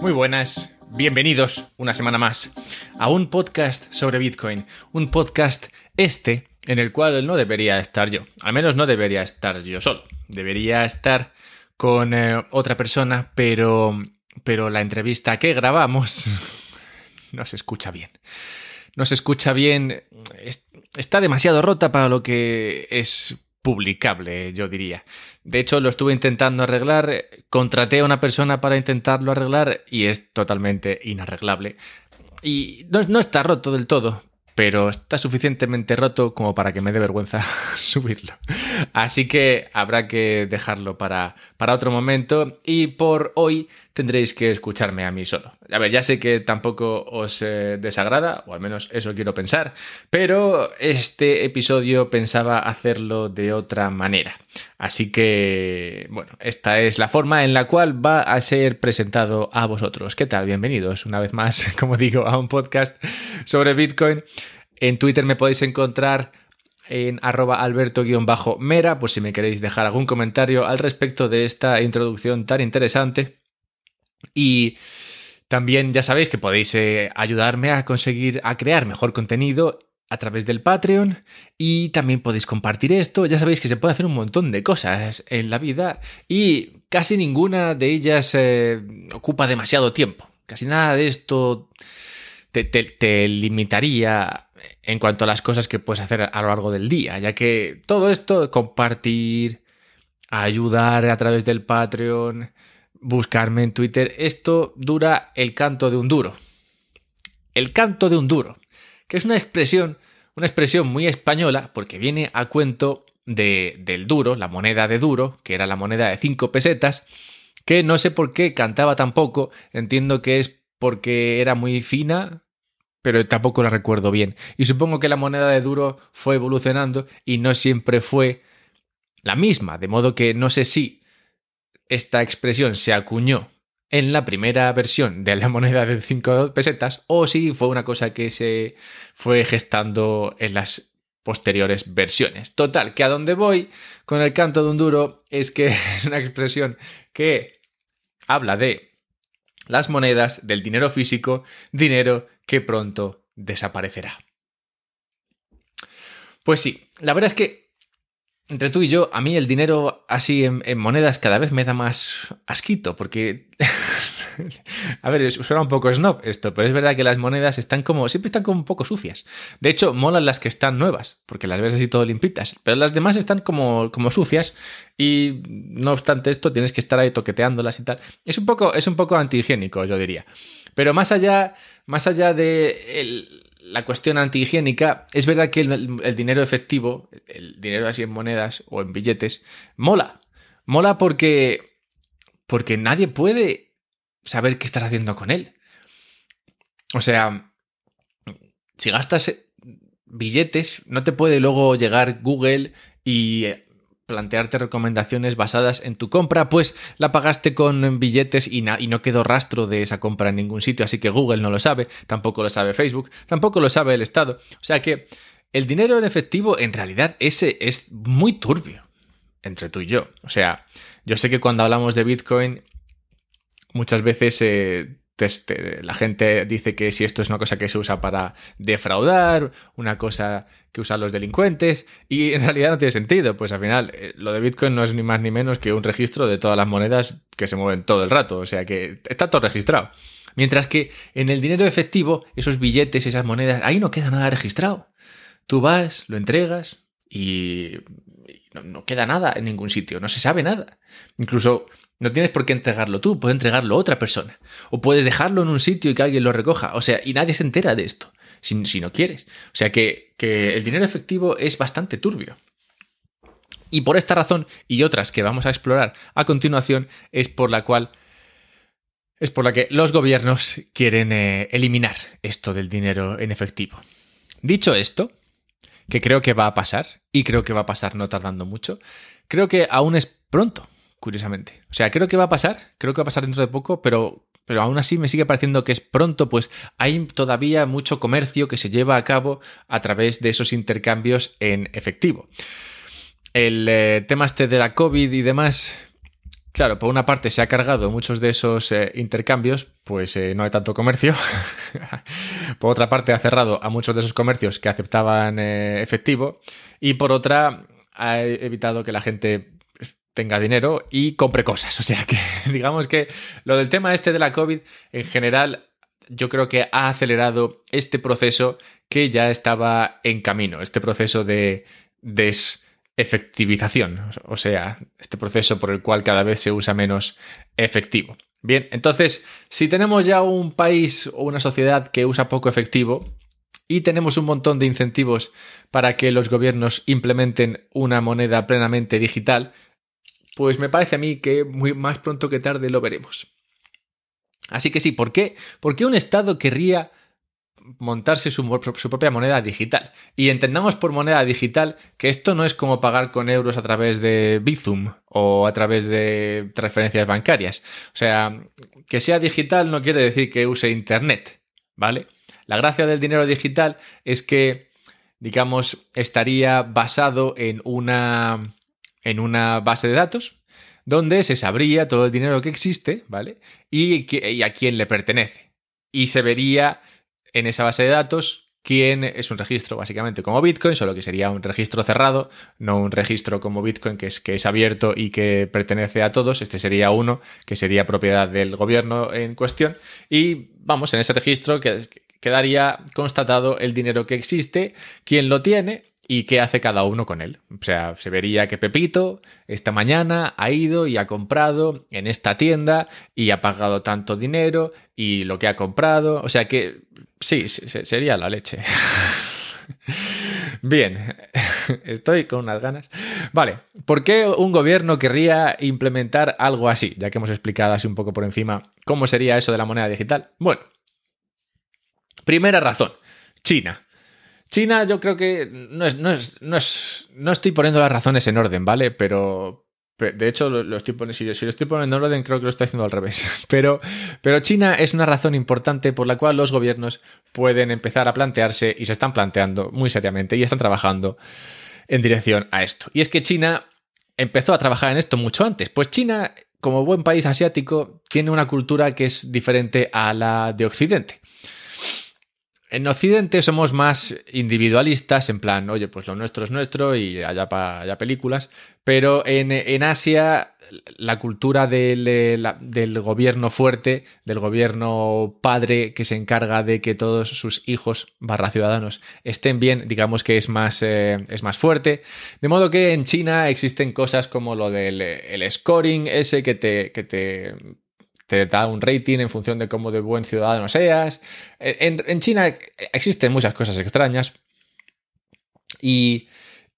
Muy buenas, bienvenidos una semana más a un podcast sobre Bitcoin, un podcast este en el cual no debería estar yo, al menos no debería estar yo solo, debería estar con eh, otra persona, pero, pero la entrevista que grabamos no se escucha bien. No se escucha bien, está demasiado rota para lo que es publicable, yo diría. De hecho, lo estuve intentando arreglar, contraté a una persona para intentarlo arreglar y es totalmente inarreglable. Y no, no está roto del todo, pero está suficientemente roto como para que me dé vergüenza subirlo. Así que habrá que dejarlo para, para otro momento y por hoy tendréis que escucharme a mí solo. A ver, ya sé que tampoco os eh, desagrada, o al menos eso quiero pensar, pero este episodio pensaba hacerlo de otra manera. Así que, bueno, esta es la forma en la cual va a ser presentado a vosotros. ¿Qué tal? Bienvenidos una vez más, como digo, a un podcast sobre Bitcoin. En Twitter me podéis encontrar en arroba alberto-mera, pues si me queréis dejar algún comentario al respecto de esta introducción tan interesante. Y también ya sabéis que podéis eh, ayudarme a conseguir, a crear mejor contenido a través del Patreon y también podéis compartir esto. Ya sabéis que se puede hacer un montón de cosas en la vida y casi ninguna de ellas eh, ocupa demasiado tiempo. Casi nada de esto te, limitaría en cuanto a las cosas que puedes hacer a lo largo del día, ya que todo esto, compartir, ayudar a través del Patreon, buscarme en Twitter, esto dura el canto de un duro. El canto de un duro, que es una expresión, una expresión muy española porque viene a cuento de, del duro, la moneda de duro, que era la moneda de 5 pesetas, que no sé por qué cantaba tan poco, entiendo que es porque era muy fina, pero tampoco la recuerdo bien. Y supongo que la moneda de duro fue evolucionando y no siempre fue la misma, de modo que no sé si esta expresión se acuñó en la primera versión de la moneda de 5 pesetas o si fue una cosa que se fue gestando en las posteriores versiones. Total, que a donde voy con el canto de un duro es que es una expresión que habla de las monedas del dinero físico, dinero que pronto desaparecerá. Pues sí, la verdad es que entre tú y yo, a mí el dinero así en, monedas cada vez me da más asquito, porque a ver, suena un poco snob esto, pero es verdad que las monedas están como, siempre están como un poco sucias. De hecho, molan las que están nuevas, porque las ves así todo limpitas, pero las demás están como, como sucias y no obstante esto tienes que estar ahí toqueteándolas y tal. Es un poco, es un poco antihigiénico, yo diría. Pero más allá, más allá de la cuestión antihigiénica, es verdad que el, el dinero efectivo, el dinero así en monedas o en billetes, mola. Mola porque, porque nadie puede saber qué estás haciendo con él. O sea, si gastas billetes, no te puede luego llegar Google y plantearte recomendaciones basadas en tu compra, pues la pagaste con billetes y, y, no quedó rastro de esa compra en ningún sitio, así que Google no lo sabe, tampoco lo sabe Facebook, tampoco lo sabe el Estado. O sea que el dinero en efectivo en realidad ese es muy turbio entre tú y yo. O sea, yo sé que cuando hablamos de Bitcoin muchas veces eh, la gente dice que si esto es una cosa que se usa para defraudar, una cosa que usan los delincuentes, y en realidad no tiene sentido, pues al final eh, lo de Bitcoin no es ni más ni menos que un registro de todas las monedas que se mueven todo el rato, o sea que está todo registrado. Mientras que en el dinero efectivo, esos billetes, esas monedas, ahí no queda nada registrado. Tú vas, lo entregas y no, no queda nada en ningún sitio, no se sabe nada. Incluso no tienes por qué entregarlo tú, puede entregarlo otra persona. O puedes dejarlo en un sitio y que alguien lo recoja. O sea, y nadie se entera de esto, si, no quieres. O sea que, que el dinero efectivo es bastante turbio. Y por esta razón y otras que vamos a explorar a continuación es por la cual es por la que los gobiernos quieren eh, eliminar esto del dinero en efectivo. Dicho esto, que creo que va a pasar, y creo que va a pasar no tardando mucho, creo que aún es pronto curiosamente. O sea, creo que va a pasar, creo que va a pasar dentro de poco, pero, pero aún así me sigue pareciendo que es pronto, pues hay todavía mucho comercio que se lleva a cabo a través de esos intercambios en efectivo. El eh, tema este de la COVID y demás, claro, por una parte se ha cargado muchos de esos eh, intercambios, pues eh, no hay tanto comercio. por otra parte ha cerrado a muchos de esos comercios que aceptaban efectivo. Y por otra ha evitado que la gente tenga dinero y compre cosas. O sea que digamos que lo del tema este de la COVID en general yo creo que ha acelerado este proceso que ya estaba en camino, este proceso de desefectivización, o sea, este proceso por el cual cada vez se usa menos efectivo. Bien, entonces, si tenemos ya un país o una sociedad que usa poco efectivo y tenemos un montón de incentivos para que los gobiernos implementen una moneda plenamente digital, pues me parece a mí que muy más pronto que tarde lo veremos. Así que sí, ¿por qué? ¿Por qué un Estado querría montarse su, propia moneda digital? Y entendamos por moneda digital que esto no es como pagar con euros a través de Bizum o a través de transferencias bancarias. O sea, que sea digital no quiere decir que use Internet, ¿vale? La gracia del dinero digital es que, digamos, estaría basado en una en una base de datos donde se sabría todo el dinero que existe, ¿vale? Y, a quién le pertenece. Y se vería en esa base de datos quién es un registro básicamente como Bitcoin, solo que sería un registro cerrado, no un registro como Bitcoin que es, que es abierto y que pertenece a todos. Este sería uno que sería propiedad del gobierno en cuestión. Y vamos, en ese registro quedaría constatado el dinero que existe, quién lo tiene y qué hace cada uno con él. O sea, se vería que Pepito esta mañana ha ido y ha comprado en esta tienda y ha pagado tanto dinero y lo que ha comprado. O sea que sí, sería la leche. Bien, estoy con unas ganas. Vale, ¿por qué un gobierno querría implementar algo así? Ya que hemos explicado así un poco por encima cómo sería eso de la moneda digital. Bueno, primera razón, China. China, yo creo que no es, no es, no es, no estoy poniendo las razones en orden, ¿vale? Pero, de hecho, lo, estoy poniendo, si, lo estoy poniendo en orden, creo que lo estoy haciendo al revés. Pero, pero China es una razón importante por la cual los gobiernos pueden empezar a plantearse y se están planteando muy seriamente y están trabajando en dirección a esto. Y es que China empezó a trabajar en esto mucho antes. Pues China, como buen país asiático, tiene una cultura que es diferente a la de Occidente. En Occidente somos más individualistas, en plan, oye, pues lo nuestro es nuestro y allá para allá películas, pero en, Asia la cultura del, del, gobierno fuerte, del gobierno padre que se encarga de que todos sus hijos barra ciudadanos estén bien, digamos que es más, eh, es más fuerte. De modo que en China existen cosas como lo del el scoring ese que te, que te te da un rating en función de cómo de buen ciudadano seas. En, China existen muchas cosas extrañas y,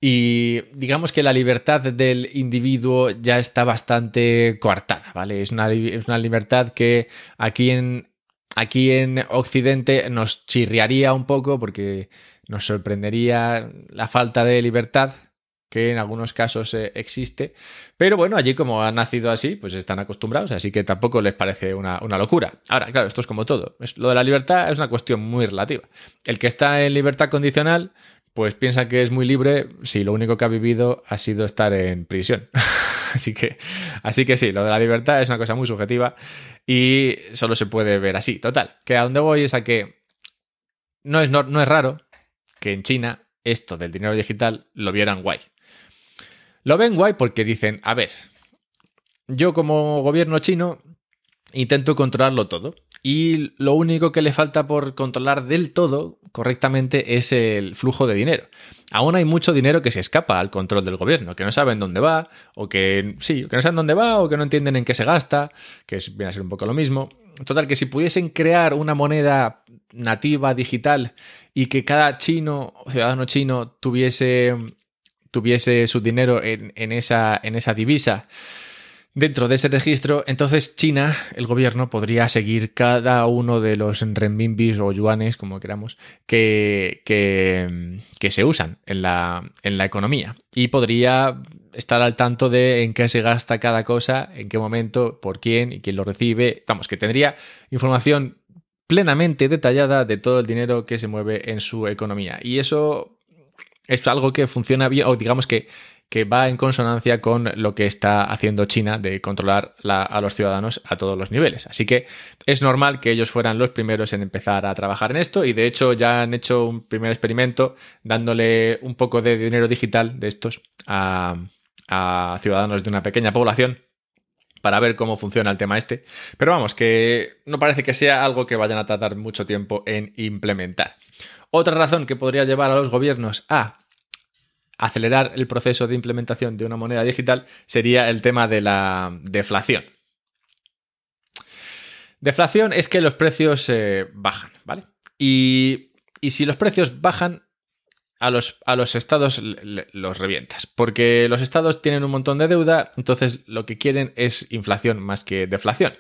digamos que la libertad del individuo ya está bastante coartada, ¿vale? Es una, es una libertad que aquí en, aquí en Occidente nos chirriaría un poco porque nos sorprendería la falta de libertad que en algunos casos eh, existe. Pero bueno, allí como han nacido así, pues están acostumbrados, así que tampoco les parece una, locura. Ahora, claro, esto es como todo. lo de la libertad es una cuestión muy relativa. El que está en libertad condicional, pues piensa que es muy libre si lo único que ha vivido ha sido estar en prisión. así, que, así que sí, lo de la libertad es una cosa muy subjetiva y solo se puede ver así. Total, que a donde voy es a que no es, no, no es raro que en China esto del dinero digital lo vieran guay. Lo ven guay porque dicen, a ver, yo como gobierno chino intento controlarlo todo. Y lo único que le falta por controlar del todo correctamente es el flujo de dinero. Aún hay mucho dinero que se escapa al control del gobierno, que no saben dónde va, o que sí, que no saben dónde va, o que no entienden en qué se gasta, que viene a ser un poco lo mismo. Total, que si pudiesen crear una moneda nativa digital y que cada chino ciudadano chino tuviese tuviese su dinero en, esa, en esa divisa dentro de ese registro, entonces China, el gobierno, podría seguir cada uno de los renminbis o yuanes, como queramos, que, que, se usan en la, en la, economía. Y podría estar al tanto de en qué se gasta cada cosa, en qué momento, por quién y quién lo recibe. Vamos, que tendría información plenamente detallada de todo el dinero que se mueve en su economía. Y eso es algo que funciona bien, o digamos que, que va en consonancia con lo que está haciendo China de controlar a los ciudadanos a todos los niveles. Así que es normal que ellos fueran los primeros en empezar a trabajar en esto y de hecho ya han hecho un primer experimento dándole un poco de dinero digital de estos a, a ciudadanos de una pequeña población para ver cómo funciona el tema este. Pero vamos, que no parece que sea algo que vayan a tardar mucho tiempo en implementar. Otra razón que podría llevar a los gobiernos a acelerar el proceso de implementación de una moneda digital sería el tema de la deflación. Deflación es que los precios eh, bajan, ¿vale? Y, y si los precios bajan, a los, a los estados los revientas. Porque los estados tienen un montón de deuda, entonces lo que quieren es inflación más que deflación.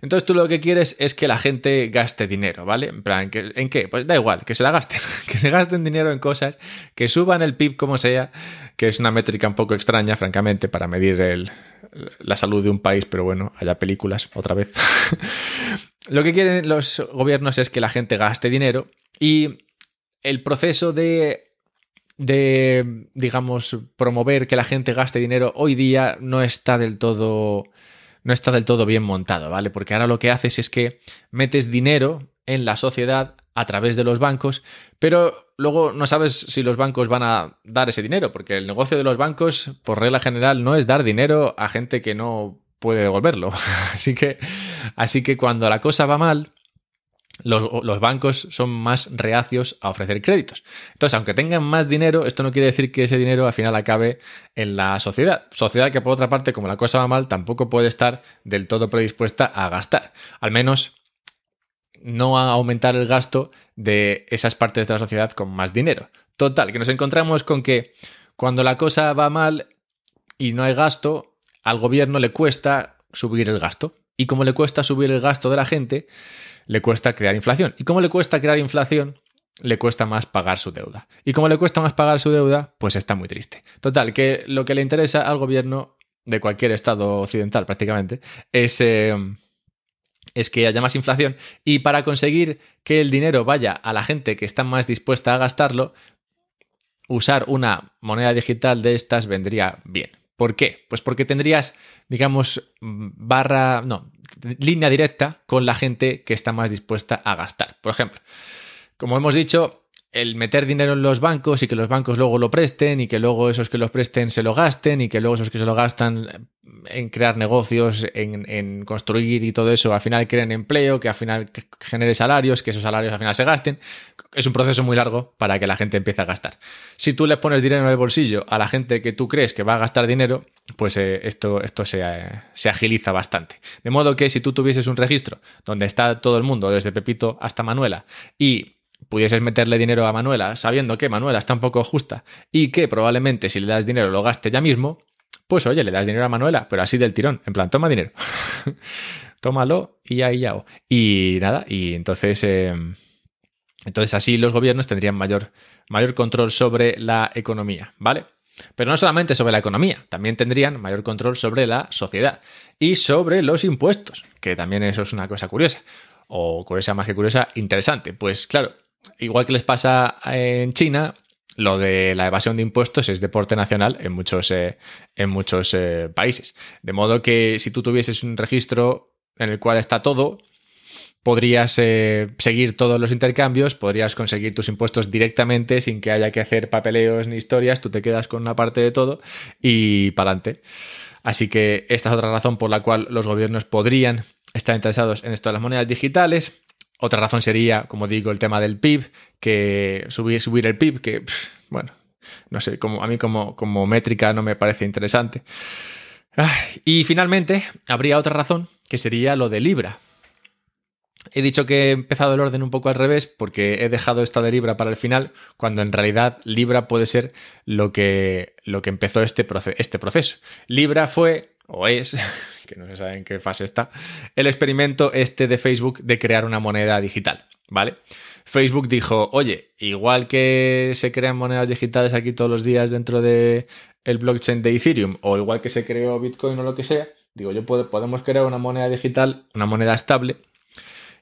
Entonces tú lo que quieres es que la gente gaste dinero, ¿vale? En plan, ¿en qué? Pues da igual, que se la gasten, que se gasten dinero en cosas, que suban el PIB como sea, que es una métrica un poco extraña, francamente, para medir la salud de un país, pero bueno, haya películas otra vez. lo que quieren los gobiernos es que la gente gaste dinero y el proceso de de, digamos, promover que la gente gaste dinero hoy día no está del todo no está del todo bien montado, ¿vale? Porque ahora lo que haces es que metes dinero en la sociedad a través de los bancos, pero luego no sabes si los bancos van a dar ese dinero, porque el negocio de los bancos, por regla general, no es dar dinero a gente que no puede devolverlo. Así que, así que cuando la cosa va mal, los, bancos son más reacios a ofrecer créditos. Entonces, aunque tengan más dinero, esto no quiere decir que ese dinero al final acabe en la sociedad. Sociedad que por otra parte, como la cosa va mal, tampoco puede estar del todo predispuesta a gastar. Al menos no a aumentar el gasto de esas partes de la sociedad con más dinero. Total, que nos encontramos con que cuando la cosa va mal y no hay gasto, al gobierno le cuesta subir el gasto. Y como le cuesta subir el gasto de la gente, le cuesta crear inflación. ¿Y cómo le cuesta crear inflación? Le cuesta más pagar su deuda. Y como le cuesta más pagar su deuda, pues está muy triste. Total, que lo que le interesa al gobierno de cualquier estado occidental prácticamente es... Eh, es que haya más inflación y para conseguir que el dinero vaya a la gente que está más dispuesta a gastarlo, usar una moneda digital de estas vendría bien. ¿Por qué? Pues porque tendrías, digamos, barra, no, línea directa con la gente que está más dispuesta a gastar. Por ejemplo, como hemos dicho, el meter dinero en los bancos y que los bancos luego lo presten y que luego esos que los presten se lo gasten y que luego esos que se lo gastan en crear negocios, en, construir y todo eso, al final creen empleo, que al final genere salarios, que esos salarios al final se gasten. Es un proceso muy largo para que la gente empiece a gastar. Si tú le pones dinero en el bolsillo a la gente que tú crees que va a gastar dinero, pues eh, esto, esto se, se agiliza bastante. De modo que si tú tuvieses un registro donde está todo el mundo, desde Pepito hasta Manuela, y pudieses meterle dinero a Manuela sabiendo que Manuela está un poco justa y que probablemente si le das dinero lo gaste ya mismo, pues oye, le das dinero a Manuela, pero así del tirón, en plan, toma dinero. Tómalo y ya, y ya. Y nada, y entonces, eh, entonces así los gobiernos tendrían mayor, mayor control sobre la economía, ¿vale? Pero no solamente sobre la economía, también tendrían mayor control sobre la sociedad y sobre los impuestos, que también eso es una cosa curiosa, o curiosa más que curiosa, interesante. Pues claro, igual que les pasa en China, lo de la evasión de impuestos es deporte nacional en muchos, eh, en muchos eh, países. De modo que si tú tuvieses un registro en el cual está todo, podrías eh, seguir todos los intercambios, podrías conseguir tus impuestos directamente sin que haya que hacer papeleos ni historias, tú te quedas con una parte de todo y para adelante. Así que esta es otra razón por la cual los gobiernos podrían estar interesados en esto de las monedas digitales. Otra razón sería, como digo, el tema del PIB, que subir, el PIB, que, bueno, no sé, como, a mí como, como métrica no me parece interesante. Y finalmente, habría otra razón, que sería lo de Libra. He dicho que he empezado el orden un poco al revés porque he dejado esta de Libra para el final, cuando en realidad Libra puede ser lo que, lo que empezó este, este proceso. Libra fue, o es, que no se sabe en qué fase está, el experimento este de Facebook de crear una moneda digital, ¿vale? Facebook dijo, oye, igual que se crean monedas digitales aquí todos los días dentro de el blockchain de Ethereum, o igual que se creó Bitcoin o lo que sea, digo, yo puedo, podemos crear una moneda digital, una moneda estable,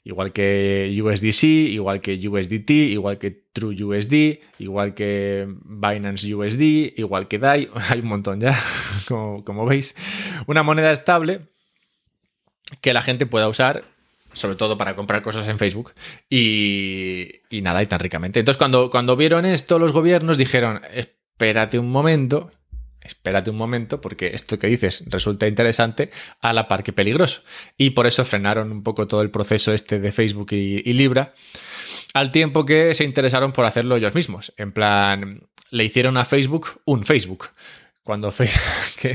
igual que USDC, igual que USDT, igual que TrueUSD, igual que Binance USD, igual que DAI, hay un montón ya, como, como veis. Una moneda estable que la gente pueda usar sobre todo para comprar cosas en Facebook, y, y, nada, y tan ricamente. Entonces, cuando, cuando vieron esto, los gobiernos dijeron, espérate un momento, espérate un momento, porque esto que dices resulta interesante a la par que peligroso. Y por eso frenaron un poco todo el proceso este de Facebook y, Libra, al tiempo que se interesaron por hacerlo ellos mismos. En plan, le hicieron a Facebook un Facebook. Cuando que,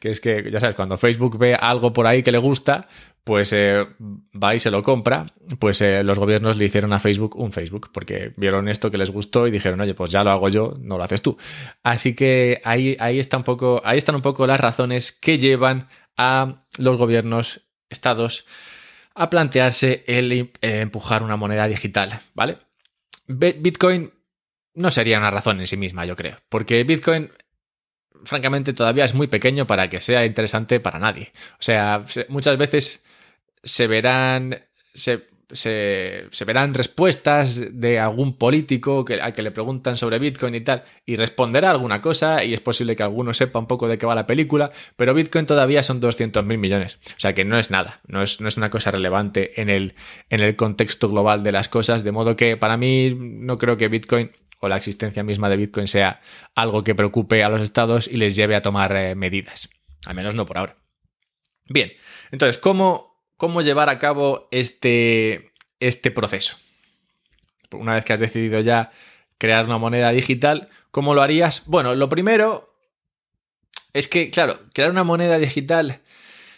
es, que ya sabes, cuando Facebook ve algo por ahí que le gusta, pues eh, va y se lo compra, pues eh, los gobiernos le hicieron a Facebook un Facebook, porque vieron esto que les gustó y dijeron, oye, pues ya lo hago yo, no lo haces tú. Así que ahí, ahí, está un poco, ahí están un poco las razones que llevan a los gobiernos, estados, a plantearse el eh, empujar una moneda digital, ¿vale? Bitcoin no sería una razón en sí misma, yo creo, porque Bitcoin francamente todavía es muy pequeño para que sea interesante para nadie. O sea, muchas veces se verán, se, verán respuestas de algún político al que le preguntan sobre Bitcoin y tal, y responderá alguna cosa, y es posible que alguno sepa un poco de qué va la película, pero Bitcoin todavía son 200 mil millones. O sea que no es nada, no es, no es una cosa relevante en el, en el contexto global de las cosas, de modo que para mí no creo que Bitcoin o la existencia misma de Bitcoin sea algo que preocupe a los estados y les lleve a tomar eh, medidas. Al menos no por ahora. Bien, entonces, ¿cómo, cómo llevar a cabo este, este proceso. Una vez que has decidido ya crear una moneda digital, ¿cómo lo harías? Bueno, lo primero es que, claro, crear una moneda digital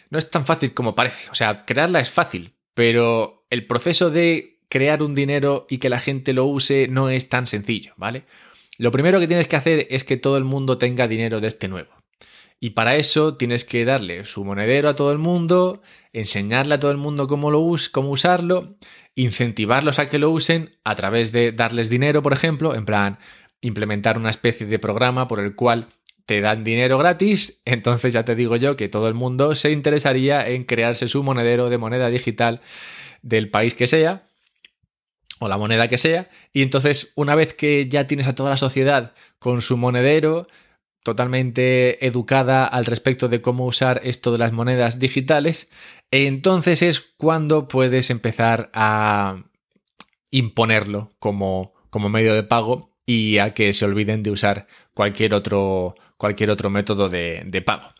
no es tan fácil como parece. O sea, crearla es fácil, pero el proceso de crear un dinero y que la gente lo use no es tan sencillo, ¿vale? Lo primero que tienes que hacer es que todo el mundo tenga dinero de este nuevo. Y para eso tienes que darle su monedero a todo el mundo, enseñarle a todo el mundo cómo, lo cómo usarlo, incentivarlos a que lo usen a través de darles dinero, por ejemplo, en plan implementar una especie de programa por el cual te dan dinero gratis, entonces ya te digo yo que todo el mundo se interesaría en crearse su monedero de moneda digital del país que sea o la moneda que sea, y entonces una vez que ya tienes a toda la sociedad con su monedero, totalmente educada al respecto de cómo usar esto de las monedas digitales, entonces es cuando puedes empezar a imponerlo como, como medio de pago y a que se olviden de usar cualquier otro, cualquier otro método de, de pago.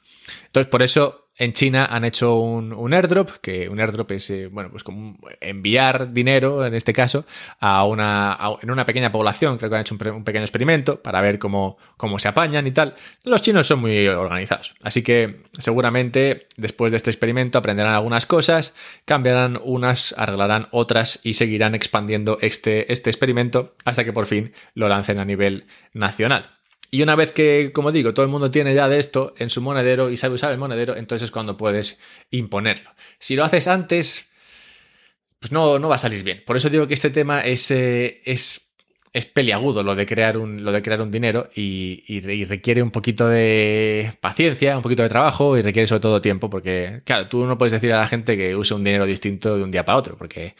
Entonces, por eso en China han hecho un, airdrop, que un airdrop es, eh, bueno, pues como enviar dinero, en este caso, a una, en una pequeña población. Creo que han hecho un, pequeño experimento para ver cómo, cómo, se apañan y tal. Los chinos son muy organizados. Así que seguramente después de este experimento aprenderán algunas cosas, cambiarán unas, arreglarán otras y seguirán expandiendo este, este experimento hasta que por fin lo lancen a nivel nacional. Y una vez que, como digo, todo el mundo tiene ya de esto en su monedero y sabe usar el monedero, entonces es cuando puedes imponerlo. Si lo haces antes, pues no, no va a salir bien. Por eso digo que este tema es, eh, es, es peliagudo, lo de crear un, lo de crear un dinero, y, y, requiere un poquito de paciencia, un poquito de trabajo y requiere sobre todo tiempo, porque, claro, tú no puedes decir a la gente que use un dinero distinto de un día para otro, porque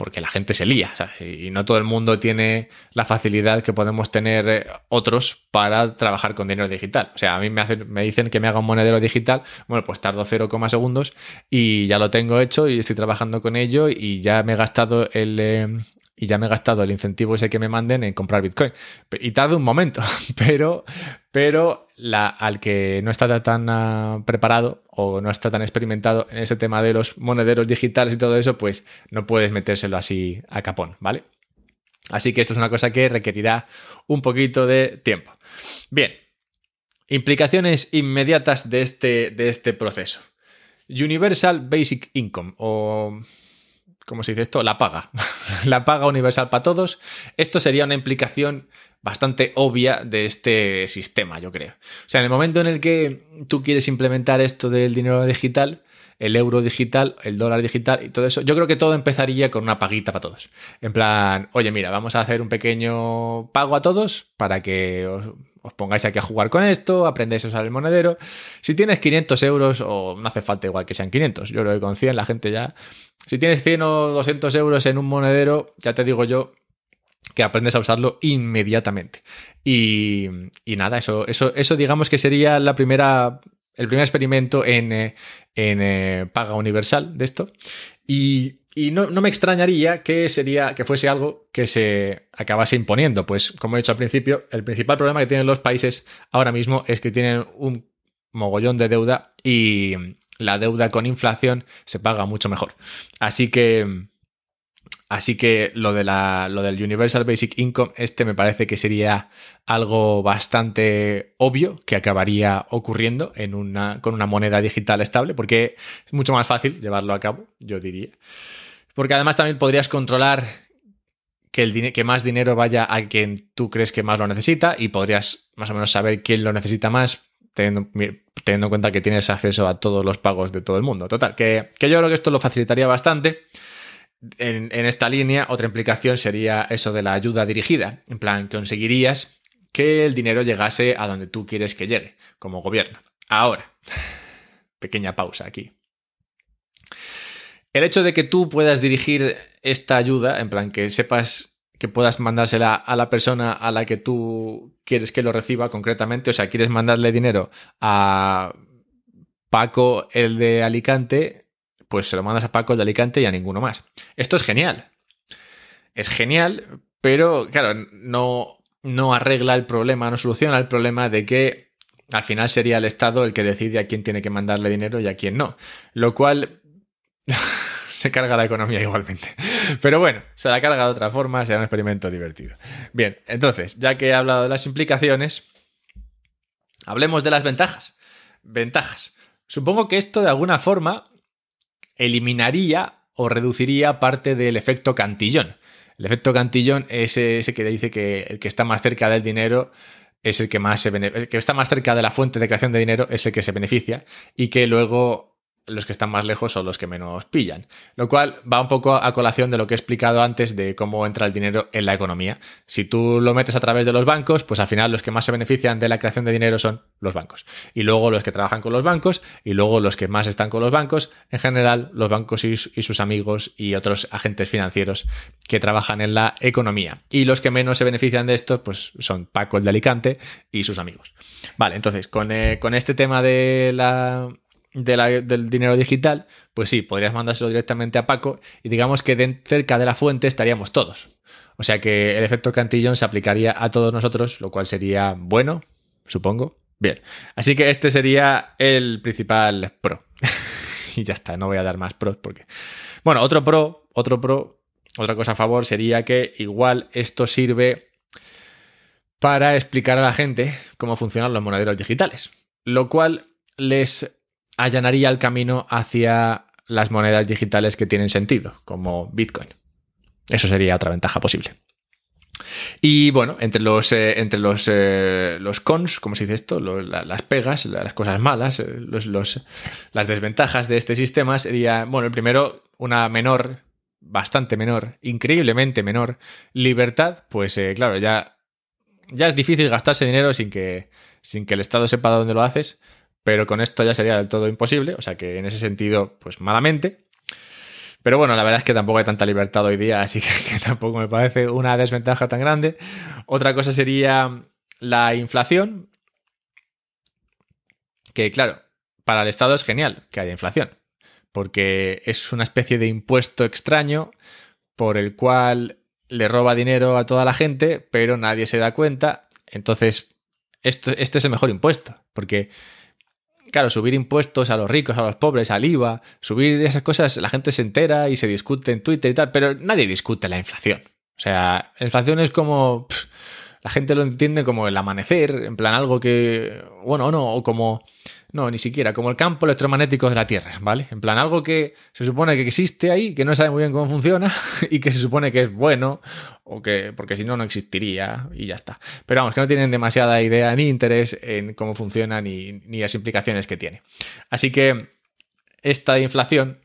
porque la gente se lía y no todo el mundo tiene la facilidad que podemos tener eh, otros para trabajar con dinero digital. O sea, a mí me, hacen, me dicen que me haga un monedero digital, bueno, pues tardo 0, segundos y ya lo tengo hecho y estoy trabajando con ello y ya me he gastado el, eh, y ya me he gastado el incentivo ese que me manden en comprar Bitcoin. Y tarda un momento, pero, pero al que no está tan uh, preparado o no está tan experimentado en ese tema de los monederos digitales y todo eso, pues no puedes metérselo así a capón, ¿vale? Así que esto es una cosa que requerirá un poquito de tiempo. Bien, implicaciones inmediatas de este, de este proceso. Universal Basic Income o ¿cómo se dice esto? La paga. la paga universal para todos. Esto sería una implicación bastante obvia de este sistema, yo creo. O sea, en el momento en el que tú quieres implementar esto del dinero digital, el euro digital, el dólar digital y todo eso, yo creo que todo empezaría con una paguita para todos. En plan, oye, mira, vamos a hacer un pequeño pago a todos para que os pongáis aquí a jugar con esto, aprendéis a usar el monedero. Si tienes 500 euros, o no hace falta igual que sean 500, yo creo que con 100 la gente ya... Si tienes 100 o 200 euros en un monedero, ya te digo yo que aprendes a usarlo inmediatamente. Y, nada, eso, eso, eso digamos que sería la primera, el primer experimento en, eh, en eh, paga universal de esto. Y, no, me extrañaría que sería que fuese algo que se acabase imponiendo. Pues, como he dicho al principio, el principal problema que tienen los países ahora mismo es que tienen un mogollón de deuda y la deuda con inflación se paga mucho mejor. Así que Así que lo, de la, lo del Universal Basic Income, este me parece que sería algo bastante obvio que acabaría ocurriendo en una, con una moneda digital estable, porque es mucho más fácil llevarlo a cabo, yo diría. Porque además también podrías controlar que, el que más dinero vaya a quien tú crees que más lo necesita y podrías más o menos saber quién lo necesita más, teniendo, teniendo en cuenta que tienes acceso a todos los pagos de todo el mundo. Total, que, que yo creo que esto lo facilitaría bastante. En, esta línea, otra implicación sería eso de la ayuda dirigida. En plan, conseguirías que el dinero llegase a donde tú quieres que llegue, como gobierno. Ahora, pequeña pausa aquí. El hecho de que tú puedas dirigir esta ayuda, en plan que sepas que puedas mandársela a la persona a la que tú quieres que lo reciba concretamente, o sea, quieres mandarle dinero a Paco, el de Alicante, pues se lo mandas a Paco de Alicante y a ninguno más. Esto es genial. Es genial, pero claro, no, no arregla el problema, no soluciona el problema de que al final sería el Estado el que decide a quién tiene que mandarle dinero y a quién no. Lo cual se carga la economía igualmente. Pero bueno, se la carga de otra forma, será un experimento divertido. Bien, entonces, ya que he hablado de las implicaciones, hablemos de las ventajas. Ventajas. Supongo que esto de alguna forma eliminaría o reduciría parte del efecto cantillón. El efecto cantillón es ese que dice que el que está más cerca del dinero es el que más se el que está más cerca de la fuente de creación de dinero es el que se beneficia y que luego los que están más lejos son los que menos pillan. Lo cual va un poco a colación de lo que he explicado antes de cómo entra el dinero en la economía. Si tú lo metes a través de los bancos, pues al final los que más se benefician de la creación de dinero son los bancos. Y luego los que trabajan con los bancos y luego los que más están con los bancos, en general los bancos y, sus amigos y otros agentes financieros que trabajan en la economía. Y los que menos se benefician de esto, pues son Paco el de Alicante y sus amigos. Vale, entonces con, eh, con este tema de la del dinero digital, pues sí, podrías mandárselo directamente a Paco y digamos que cerca de la fuente estaríamos todos. O sea que el efecto cantillón se aplicaría a todos nosotros, lo cual sería bueno, supongo. Bien, así que este sería el principal pro. y ya está, no voy a dar más pros porque... Bueno, otro pro, otro pro, otra cosa a favor sería que igual esto sirve para explicar a la gente cómo funcionan los monederos digitales, lo cual les allanaría el camino hacia las monedas digitales que tienen sentido, como Bitcoin. Eso sería otra ventaja posible. Y bueno, entre los, eh, entre los, eh, los cons, como se dice esto, las pegas, las cosas malas, eh, los, las desventajas de este sistema sería, bueno, el primero, una menor, bastante menor, increíblemente menor libertad, pues claro, ya, ya es difícil gastarse dinero sin que, sin que el Estado sepa dónde lo haces pero con esto ya sería del todo imposible, o sea que en ese sentido, pues malamente. Pero bueno, la verdad es que tampoco hay tanta libertad hoy día, así que, tampoco me parece una desventaja tan grande. Otra cosa sería la inflación, que claro, para el Estado es genial que haya inflación, porque es una especie de impuesto extraño por el cual le roba dinero a toda la gente, pero nadie se da cuenta. Entonces, este es el mejor impuesto, porque claro, subir impuestos a los ricos, a los pobres, al IVA, subir esas cosas, la gente se entera y se discute en Twitter y tal, pero nadie discute la inflación. O sea, la inflación es como... la gente lo entiende como el amanecer, en plan algo que... Bueno, no, o como no, ni siquiera, como el campo electromagnético de la Tierra, ¿vale? En plan, algo que se supone que existe ahí, que no sabe muy bien cómo funciona y que se supone que es bueno, o que, porque si no, no existiría y ya está. Pero vamos, que no tienen demasiada idea ni interés en cómo funciona ni, ni las implicaciones que tiene. Así que esta inflación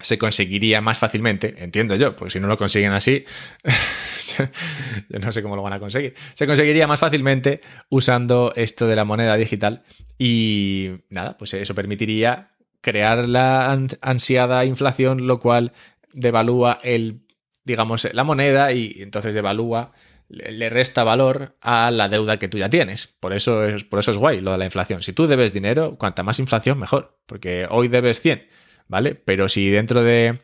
se conseguiría más fácilmente, entiendo yo, porque si no lo consiguen así, Yo no sé cómo lo van a conseguir. Se conseguiría más fácilmente usando esto de la moneda digital y nada, pues eso permitiría crear la ansiada inflación, lo cual devalúa el, digamos, la moneda y entonces devalúa le resta valor a la deuda que tú ya tienes. Por eso, es, por eso es guay lo de la inflación. Si tú debes dinero, cuanta más inflación, mejor. Porque hoy debes 100, ¿vale? Pero si dentro de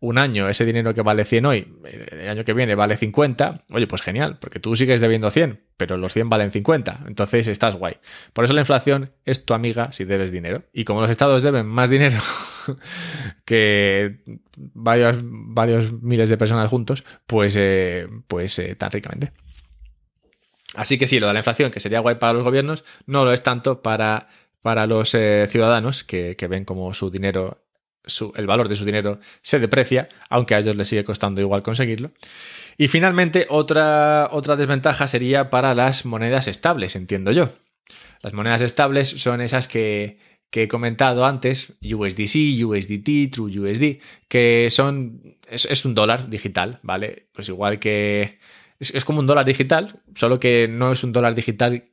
un año ese dinero que vale 100 hoy, el año que viene vale 50, oye, pues genial, porque tú sigues debiendo 100, pero los 100 valen 50, entonces estás guay. Por eso la inflación es tu amiga si debes dinero. Y como los estados deben más dinero que varios, varios miles de personas juntos, pues, eh, pues eh, tan ricamente. Así que sí, lo de la inflación, que sería guay para los gobiernos, no lo es tanto para, para los eh, ciudadanos que, que ven como su dinero el valor de su dinero se deprecia, aunque a ellos les sigue costando igual conseguirlo. Y finalmente, otra, otra desventaja sería para las monedas estables, entiendo yo. Las monedas estables son esas que, he comentado antes, USDC, USDT, TrueUSD, que son. Es, un dólar digital, ¿vale? Pues igual que. Es, es, como un dólar digital, solo que no es un dólar digital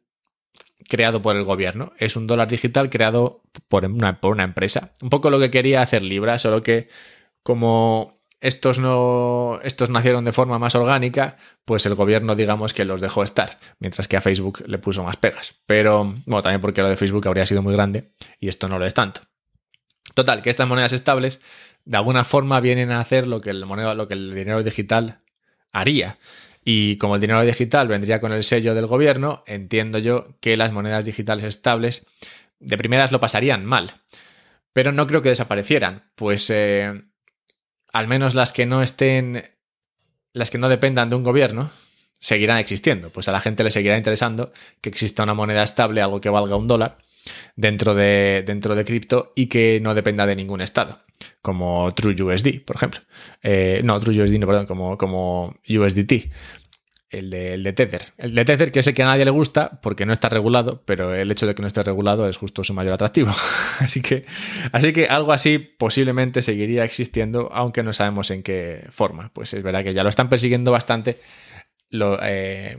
creado por el gobierno. Es un dólar digital creado por una, por una empresa. Un poco lo que quería hacer Libra, solo que como estos no estos nacieron de forma más orgánica, pues el gobierno digamos que los dejó estar, mientras que a Facebook le puso más pegas. Pero bueno, también porque lo de Facebook habría sido muy grande y esto no lo es tanto. Total, que estas monedas estables de alguna forma vienen a hacer lo que el moneda, lo que el dinero digital haría. Y como el dinero digital vendría con el sello del gobierno, entiendo yo que las monedas digitales estables de primeras lo pasarían mal. Pero no creo que desaparecieran, pues eh, al menos las que no estén, las que no dependan de un gobierno, seguirán existiendo. Pues a la gente le seguirá interesando que exista una moneda estable, algo que valga un dólar, dentro de, dentro de cripto y que no dependa de ningún estado, como TrueUSD, por ejemplo. Eh, no, TrueUSD, no, perdón, como, como USDT el de, Tether. El de Tether, que sé que a nadie le gusta porque no está regulado, pero el hecho de que no esté regulado es justo su mayor atractivo. así, que, así que algo así posiblemente seguiría existiendo, aunque no sabemos en qué forma. Pues es verdad que ya lo están persiguiendo bastante eh,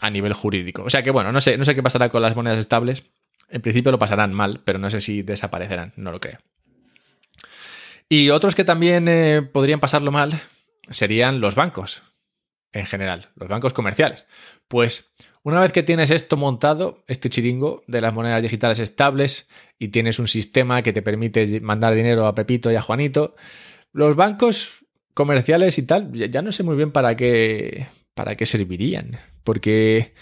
a nivel jurídico. O sea que bueno, no sé, no sé qué pasará con las monedas estables. En principio lo pasarán mal, pero no sé si desaparecerán, no lo creo. Y otros que también eh, podrían pasarlo mal serían los bancos en general, los bancos comerciales. Pues una vez que tienes esto montado, este chiringo de las monedas digitales estables y tienes un sistema que te permite mandar dinero a Pepito y a Juanito, los bancos comerciales y tal, ya no sé muy bien para qué, para qué servirían, porque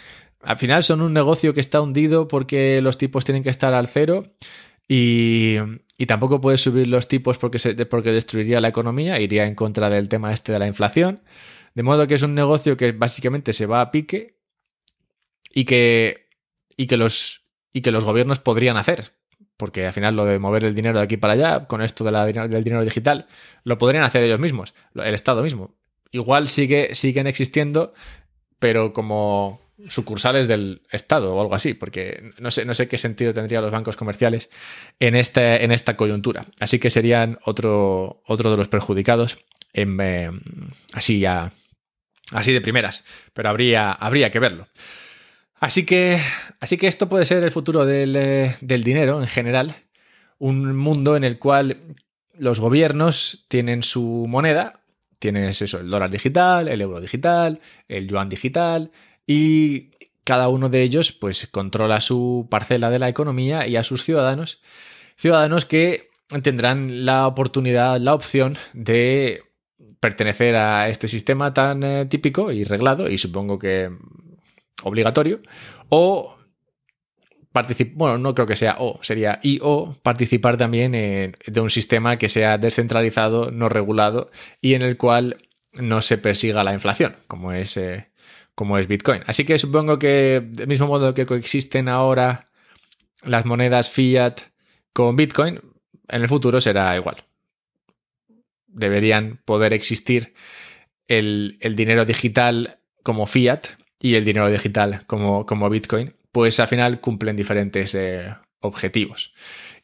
al final son un negocio que está hundido porque los tipos tienen que estar al cero y, y tampoco puedes subir los tipos porque, porque destruiría la economía, iría en contra del tema este de la inflación. De modo que es un negocio que básicamente se va a pique y que, y que, los, y que los gobiernos podrían hacer. Porque al final lo de mover el dinero de aquí para allá, con esto de la, del dinero digital, lo podrían hacer ellos mismos, el Estado mismo. Igual sigue, siguen existiendo, pero como sucursales del Estado o algo así, porque no sé, no sé qué sentido tendrían los bancos comerciales en, este, en esta coyuntura. Así que serían otro, otro de los perjudicados en, eh, así ya así de primeras, pero habría, habría que verlo. Así que, así que esto puede ser el futuro eh, del, dinero en general, un mundo en el cual los gobiernos tienen su moneda, tienes eso, el dólar digital, el euro digital, el yuan digital, y cada uno de ellos pues controla su parcela de la economía y a sus ciudadanos, ciudadanos que tendrán la oportunidad, la opción de pertenecer a este sistema tan eh, típico y reglado, y supongo que obligatorio, o participar, bueno, no creo que sea o, sería y o participar también de un sistema que sea descentralizado, no regulado y en el cual no se persiga la inflación, como es, eh, como es Bitcoin. Así que supongo que del mismo modo que coexisten ahora las monedas fiat con Bitcoin, en el futuro será igual deberían poder existir el, dinero digital como fiat y el dinero digital como, como Bitcoin, pues al final cumplen diferentes eh, objetivos.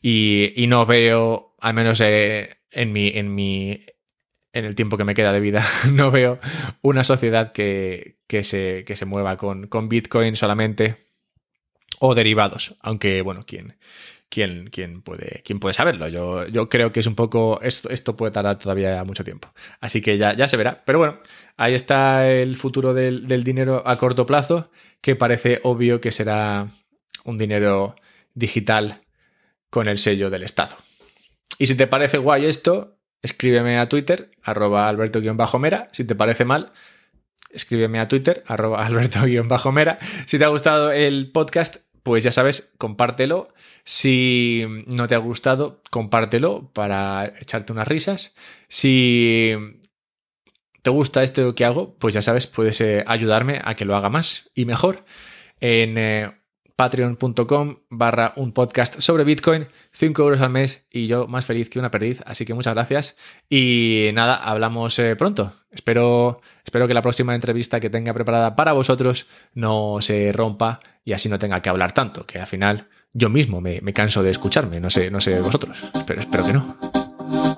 Y, no veo, al menos eh, en, mi, en, mi, en el tiempo que me queda de vida, no veo una sociedad que, se, se, mueva con, con, Bitcoin solamente o derivados. Aunque, bueno, ¿quién, quién, quién, puede, quién puede saberlo? Yo, yo creo que es un poco. Esto, esto puede tardar todavía mucho tiempo. Así que ya, ya se verá. Pero bueno, ahí está el futuro del, del dinero a corto plazo, que parece obvio que será un dinero digital con el sello del Estado. Y si te parece guay esto, escríbeme a Twitter, arroba alberto-mera. Si te parece mal, escríbeme a Twitter, arroba alberto-mera. Si te ha gustado el podcast, pues ya sabes, compártelo. Si no te ha gustado, compártelo para echarte unas risas. Si te gusta esto que hago, pues ya sabes, puedes eh, ayudarme a que lo haga más y mejor en eh, patreon.com barra un podcast sobre Bitcoin, 5 euros al mes y yo más feliz que una perdiz, así que muchas gracias y nada, hablamos eh, pronto. Espero, espero que la próxima entrevista que tenga preparada para vosotros no se rompa y así no tenga que hablar tanto, que al final yo mismo me, me canso de escucharme, no sé, no sé vosotros, pero espero que no.